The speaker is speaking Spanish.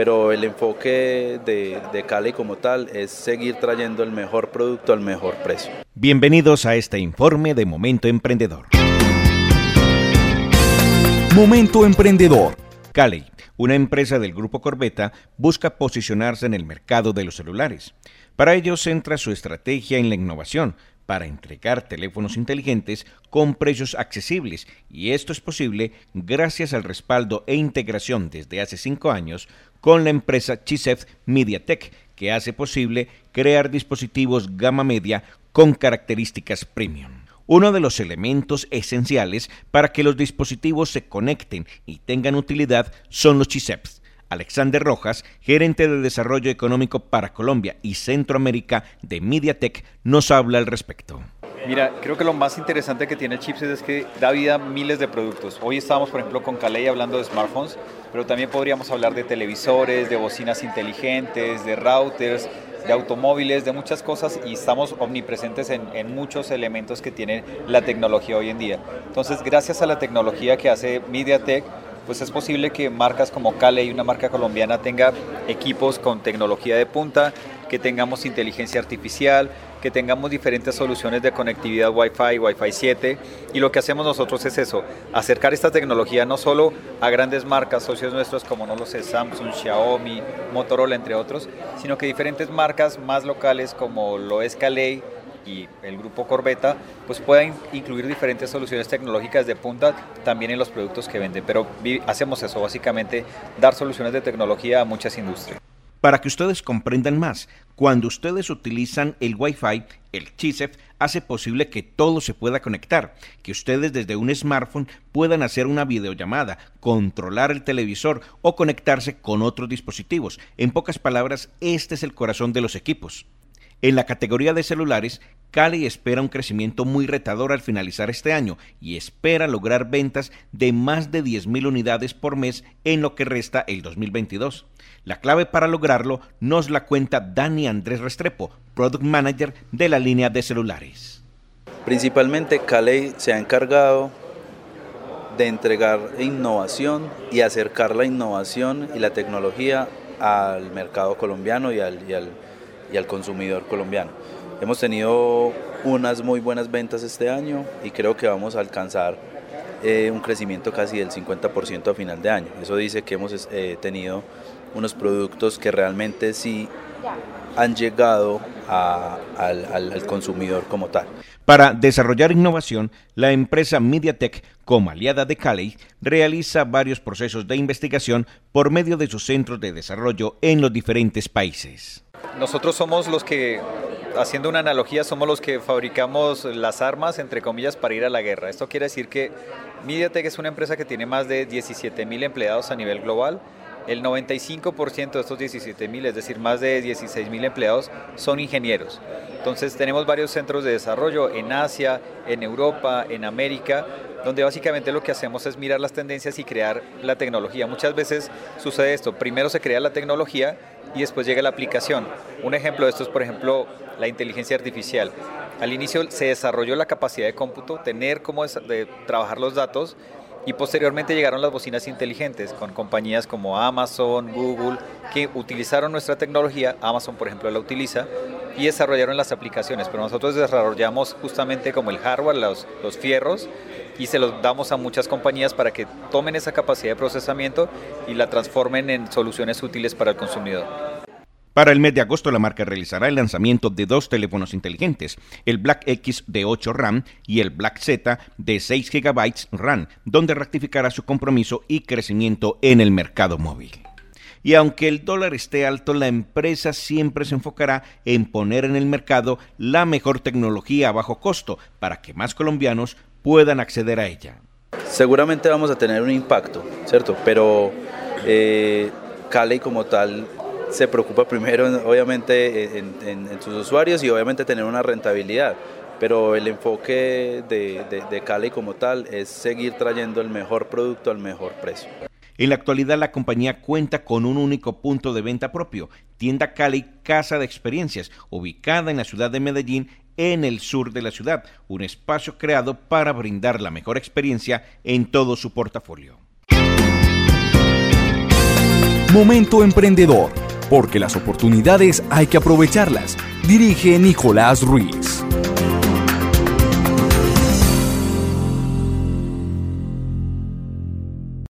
pero el enfoque de, de Cali como tal es seguir trayendo el mejor producto al mejor precio. Bienvenidos a este informe de Momento Emprendedor. Momento Emprendedor. Cali, una empresa del grupo Corbeta, busca posicionarse en el mercado de los celulares. Para ello centra su estrategia en la innovación, para entregar teléfonos inteligentes con precios accesibles y esto es posible gracias al respaldo e integración desde hace cinco años con la empresa Chisef MediaTek que hace posible crear dispositivos gama media con características premium. Uno de los elementos esenciales para que los dispositivos se conecten y tengan utilidad son los chiseps Alexander Rojas, gerente de Desarrollo Económico para Colombia y Centroamérica de MediaTek, nos habla al respecto. Mira, creo que lo más interesante que tiene Chipset es que da vida a miles de productos. Hoy estamos, por ejemplo, con Caley hablando de smartphones, pero también podríamos hablar de televisores, de bocinas inteligentes, de routers, de automóviles, de muchas cosas y estamos omnipresentes en, en, muchos elementos que tiene la tecnología hoy en día. Entonces, gracias a la tecnología que hace MediaTek, pues es posible que marcas como Cale y una marca colombiana tenga equipos con tecnología de punta, que tengamos inteligencia artificial, que tengamos diferentes soluciones de conectividad Wi-Fi, Wi-Fi 7 y lo que hacemos nosotros es eso, acercar esta tecnología no solo a grandes marcas, socios nuestros como no lo sé, Samsung, Xiaomi, Motorola entre otros, sino que diferentes marcas más locales como lo es y el grupo Corbeta pues puedan incluir diferentes soluciones tecnológicas de punta también en los productos que venden. Pero hacemos eso, básicamente dar soluciones de tecnología a muchas industrias. Para que ustedes comprendan más, cuando ustedes utilizan el Wi-Fi, el CHISEF hace posible que todo se pueda conectar, que ustedes desde un smartphone puedan hacer una videollamada, controlar el televisor o conectarse con otros dispositivos. En pocas palabras, este es el corazón de los equipos. En la categoría de celulares, Cali espera un crecimiento muy retador al finalizar este año y espera lograr ventas de más de 10.000 unidades por mes en lo que resta el 2022. La clave para lograrlo nos la cuenta Dani Andrés Restrepo, Product Manager de la línea de celulares. Principalmente Cali se ha encargado de entregar innovación y acercar la innovación y la tecnología al mercado colombiano y al, y al y al consumidor colombiano. Hemos tenido unas muy buenas ventas este año y creo que vamos a alcanzar eh, un crecimiento casi del 50% a final de año. Eso dice que hemos eh, tenido unos productos que realmente sí han llegado al, al, consumidor como tal. Para desarrollar innovación, la empresa MediaTek, como aliada de Cali, realiza varios procesos de investigación por medio de sus centros de desarrollo en los diferentes países. Nosotros somos los que, haciendo una analogía, somos los que fabricamos las armas, entre comillas, para ir a la guerra. Esto quiere decir que MediaTek es una empresa que tiene más de 17 mil empleados a nivel global. El 95% de estos 17 mil, es decir, más de 16 mil empleados, son ingenieros. Entonces tenemos varios centros de desarrollo en Asia, en Europa, en América, donde básicamente lo que hacemos es mirar las tendencias y crear la tecnología. Muchas veces sucede esto, primero se crea la tecnología y después llega la aplicación. Un ejemplo de esto es, por ejemplo, la inteligencia artificial. Al inicio se desarrolló la capacidad de cómputo, tener cómo de trabajar los datos y posteriormente llegaron las bocinas inteligentes con compañías como Amazon, Google, que utilizaron nuestra tecnología, Amazon por ejemplo la utiliza, y desarrollaron las aplicaciones, pero nosotros desarrollamos justamente como el hardware, los, los fierros, y se los damos a muchas compañías para que tomen esa capacidad de procesamiento y la transformen en soluciones útiles para el consumidor. Para el mes de agosto la marca realizará el lanzamiento de dos teléfonos inteligentes, el Black X de 8 RAM y el Black Z de 6 GB RAM, donde rectificará su compromiso y crecimiento en el mercado móvil. Y aunque el dólar esté alto, la empresa siempre se enfocará en poner en el mercado la mejor tecnología a bajo costo para que más colombianos puedan acceder a ella. Seguramente vamos a tener un impacto, ¿cierto? Pero eh, Cali como tal se preocupa primero, obviamente, en, sus usuarios y obviamente tener una rentabilidad. Pero el enfoque de, de, de Cali como tal es seguir trayendo el mejor producto al mejor precio. En la actualidad la compañía cuenta con un único punto de venta propio, Tienda Cali Casa de Experiencias, ubicada en la ciudad de Medellín en el sur de la ciudad, un espacio creado para brindar la mejor experiencia en todo su portafolio. Momento Emprendedor, porque las oportunidades hay que aprovecharlas. Dirige Nicolás Ruiz.